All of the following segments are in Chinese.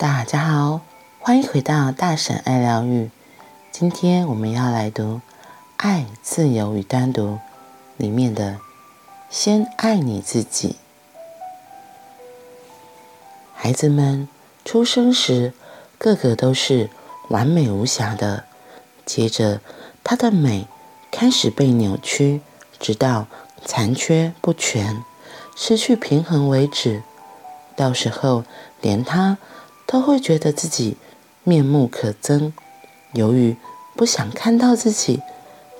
大家好，欢迎回到大婶爱疗愈。今天我们要来读《爱、自由与单独》里面的“先爱你自己”。孩子们出生时，个个都是完美无瑕的，接着他的美开始被扭曲，直到残缺不全、失去平衡为止。到时候，连他。都会觉得自己面目可憎，由于不想看到自己，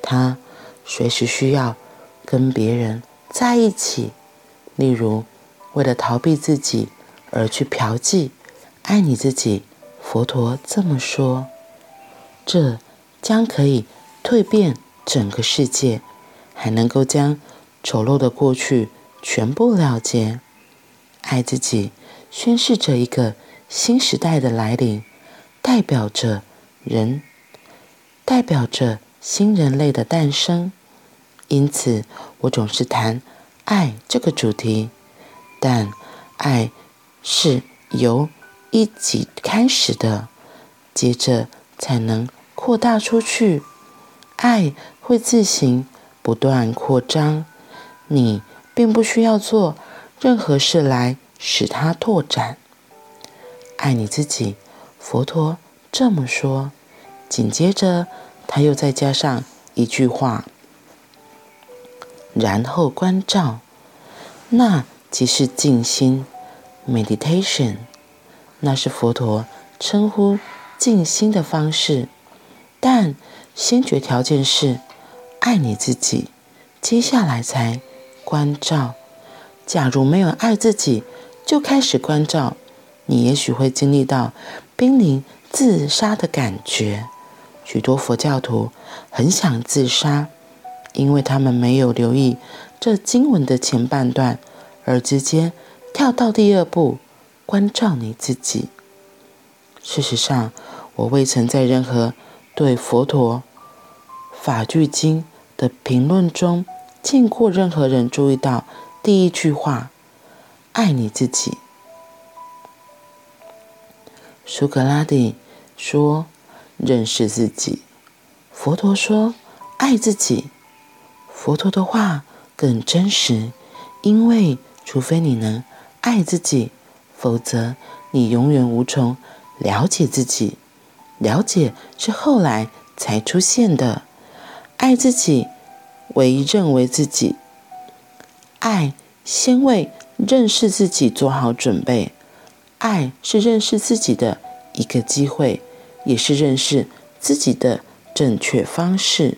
他随时需要跟别人在一起。例如，为了逃避自己而去嫖妓。爱你自己，佛陀这么说，这将可以蜕变整个世界，还能够将丑陋的过去全部了结。爱自己，宣示着一个。新时代的来临，代表着人，代表着新人类的诞生。因此，我总是谈爱这个主题。但爱是由一己开始的，接着才能扩大出去。爱会自行不断扩张，你并不需要做任何事来使它拓展。爱你自己，佛陀这么说。紧接着，他又再加上一句话：“然后关照，那即是静心 （meditation）。那是佛陀称呼静心的方式。但先决条件是爱你自己，接下来才关照。假如没有爱自己，就开始关照。”你也许会经历到濒临自杀的感觉。许多佛教徒很想自杀，因为他们没有留意这经文的前半段，而直接跳到第二步，关照你自己。事实上，我未曾在任何对佛陀法句经的评论中见过任何人注意到第一句话：“爱你自己。”苏格拉底说：“认识自己。”佛陀说：“爱自己。”佛陀的话更真实，因为除非你能爱自己，否则你永远无从了解自己。了解是后来才出现的。爱自己为认为自己，爱先为认识自己做好准备。爱是认识自己的一个机会，也是认识自己的正确方式。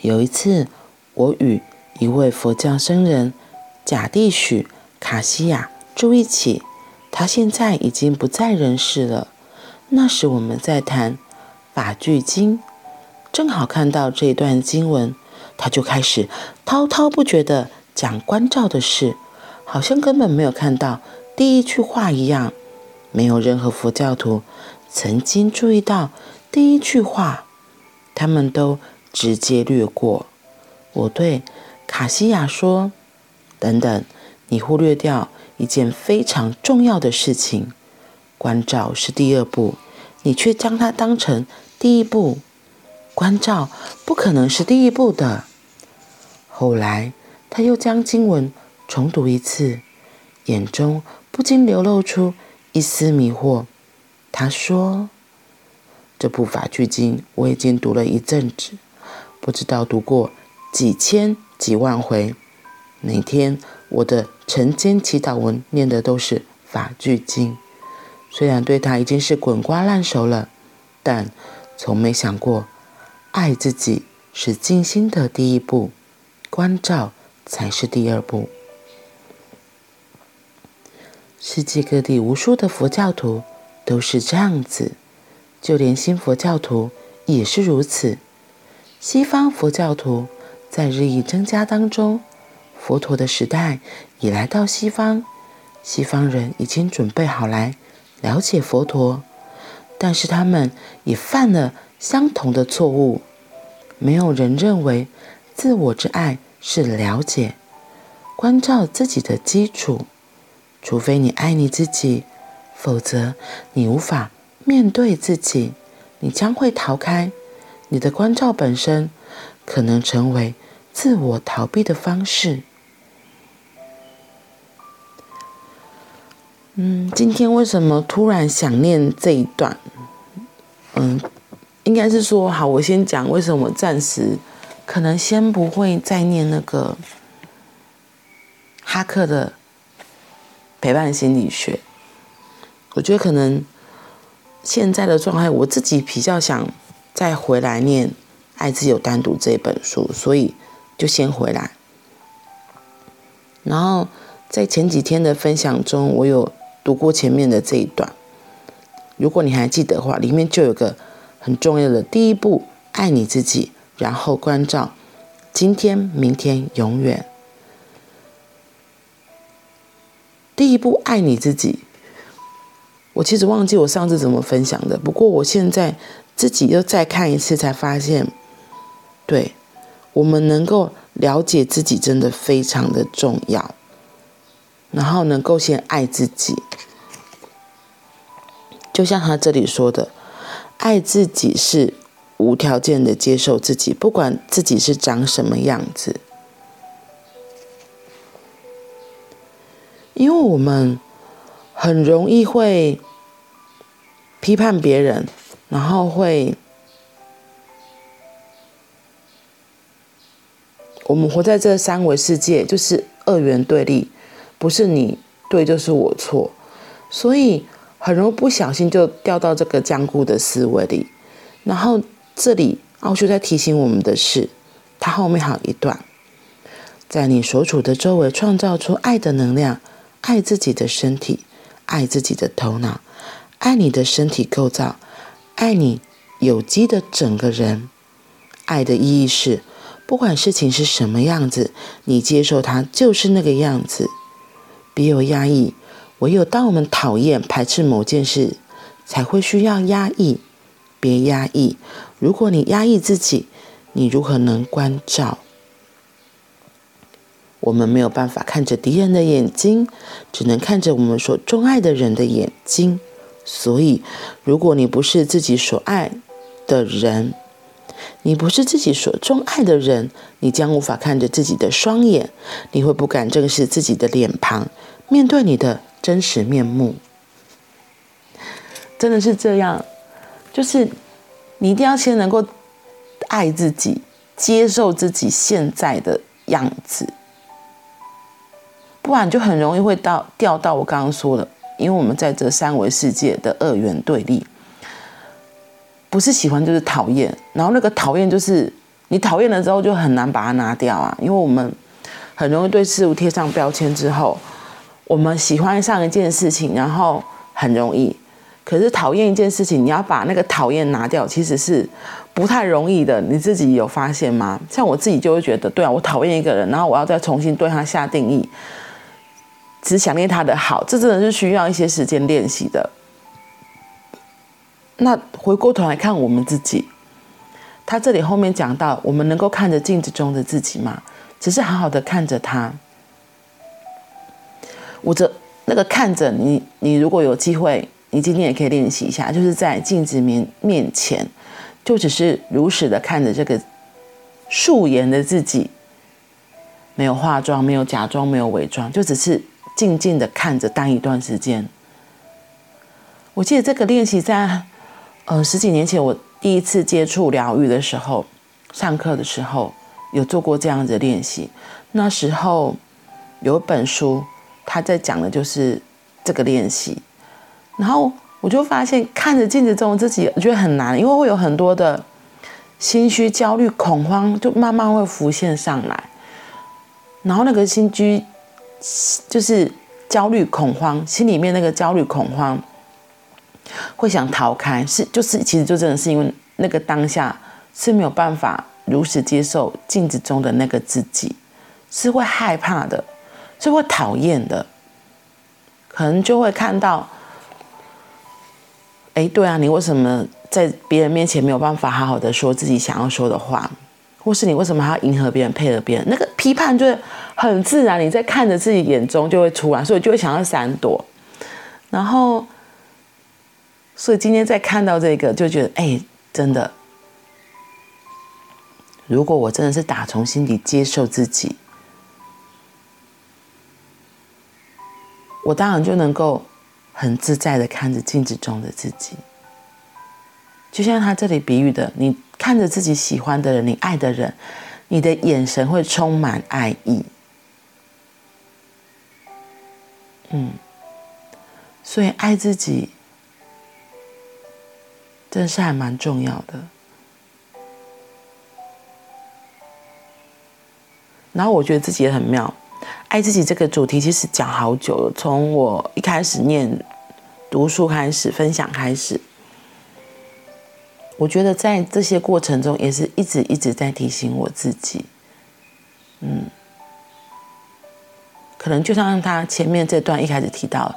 有一次，我与一位佛教僧人贾蒂许·卡西亚住一起，他现在已经不在人世了。那时我们在谈《法句经》，正好看到这段经文，他就开始滔滔不绝地讲关照的事，好像根本没有看到。第一句话一样，没有任何佛教徒曾经注意到第一句话，他们都直接略过。我对卡西亚说：“等等，你忽略掉一件非常重要的事情。关照是第二步，你却将它当成第一步。关照不可能是第一步的。”后来他又将经文重读一次，眼中。不禁流露出一丝迷惑。他说：“这部法句经我已经读了一阵子，不知道读过几千几万回。每天我的晨间祈祷文念的都是法句经，虽然对它已经是滚瓜烂熟了，但从没想过，爱自己是静心的第一步，关照才是第二步。”世界各地无数的佛教徒都是这样子，就连新佛教徒也是如此。西方佛教徒在日益增加当中，佛陀的时代已来到西方，西方人已经准备好来了解佛陀，但是他们也犯了相同的错误。没有人认为自我之爱是了解、关照自己的基础。除非你爱你自己，否则你无法面对自己，你将会逃开。你的关照本身可能成为自我逃避的方式。嗯，今天为什么突然想念这一段？嗯，应该是说，好，我先讲为什么暂时可能先不会再念那个哈克的陪伴心理学。我觉得可能现在的状态，我自己比较想再回来念《爱自由单独》这本书，所以就先回来。然后在前几天的分享中，我有。读过前面的这一段，如果你还记得的话，里面就有个很重要的第一步：爱你自己，然后关照今天、明天、永远。第一步，爱你自己。我其实忘记我上次怎么分享的，不过我现在自己又再看一次，才发现，对，我们能够了解自己，真的非常的重要。然后能够先爱自己，就像他这里说的，爱自己是无条件的接受自己，不管自己是长什么样子。因为我们很容易会批判别人，然后会，我们活在这三维世界，就是二元对立。不是你对，就是我错，所以很容易不小心就掉到这个僵固的思维里。然后这里奥修在提醒我们的是，他后面还有一段，在你所处的周围创造出爱的能量，爱自己的身体，爱自己的头脑，爱你的身体构造，爱你有机的整个人。爱的意义是，不管事情是什么样子，你接受它就是那个样子。别有压抑，唯有当我们讨厌、排斥某件事，才会需要压抑。别压抑，如果你压抑自己，你如何能关照？我们没有办法看着敌人的眼睛，只能看着我们所钟爱的人的眼睛。所以，如果你不是自己所爱的人，你不是自己所钟爱的人，你将无法看着自己的双眼，你会不敢正视自己的脸庞，面对你的真实面目。真的是这样，就是你一定要先能够爱自己，接受自己现在的样子，不然就很容易会到掉到我刚刚说的，因为我们在这三维世界的二元对立。不是喜欢就是讨厌，然后那个讨厌就是你讨厌了之后就很难把它拿掉啊，因为我们很容易对事物贴上标签之后，我们喜欢上一件事情，然后很容易，可是讨厌一件事情，你要把那个讨厌拿掉，其实是不太容易的。你自己有发现吗？像我自己就会觉得，对啊，我讨厌一个人，然后我要再重新对他下定义，只想念他的好，这真的是需要一些时间练习的。那回过头来看我们自己，他这里后面讲到，我们能够看着镜子中的自己吗？只是好好的看着他。我这那个看着你，你如果有机会，你今天也可以练习一下，就是在镜子面面前，就只是如实的看着这个素颜的自己，没有化妆，没有假装，没有伪装，就只是静静的看着，待一段时间。我记得这个练习在。呃，十几年前我第一次接触疗愈的时候，上课的时候有做过这样子的练习。那时候有一本书，他在讲的就是这个练习。然后我就发现，看着镜子中自己，我觉得很难，因为会有很多的心虚、焦虑、恐慌，就慢慢会浮现上来。然后那个心虚，就是焦虑、恐慌，心里面那个焦虑、恐慌。会想逃开，是就是，其实就真的是因为那个当下是没有办法如实接受镜子中的那个自己，是会害怕的，是会讨厌的，可能就会看到，哎，对啊，你为什么在别人面前没有办法好好的说自己想要说的话，或是你为什么还要迎合别人、配合别人？那个批判就是很自然，你在看着自己眼中就会出来，所以就会想要闪躲，然后。所以今天在看到这个，就觉得哎，真的，如果我真的是打从心底接受自己，我当然就能够很自在的看着镜子中的自己。就像他这里比喻的，你看着自己喜欢的人，你爱的人，你的眼神会充满爱意。嗯，所以爱自己，真是还蛮重要的。然后我觉得自己也很妙，爱自己这个主题其实讲好久了，从我一开始念读书开始，分享开始。我觉得在这些过程中，也是一直一直在提醒我自己，嗯，可能就像他前面这段一开始提到，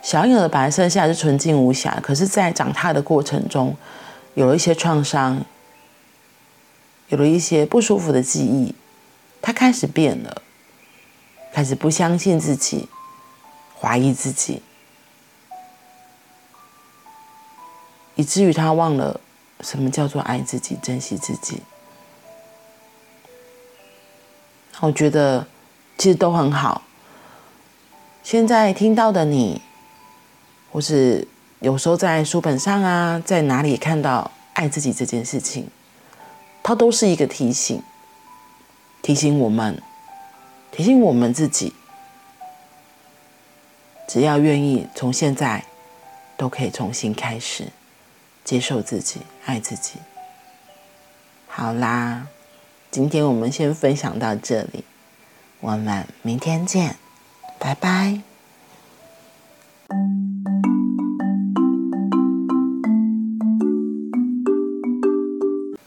小婴儿本来生下是纯净无瑕，可是，在长大的过程中，有了一些创伤，有了一些不舒服的记忆，他开始变了，开始不相信自己，怀疑自己，以至于他忘了。什么叫做爱自己、珍惜自己？我觉得其实都很好。现在听到的你，或是有时候在书本上啊，在哪里看到爱自己这件事情，它都是一个提醒，提醒我们，提醒我们自己，只要愿意，从现在都可以重新开始。接受自己，爱自己。好啦，今天我们先分享到这里，我们明天见，拜拜。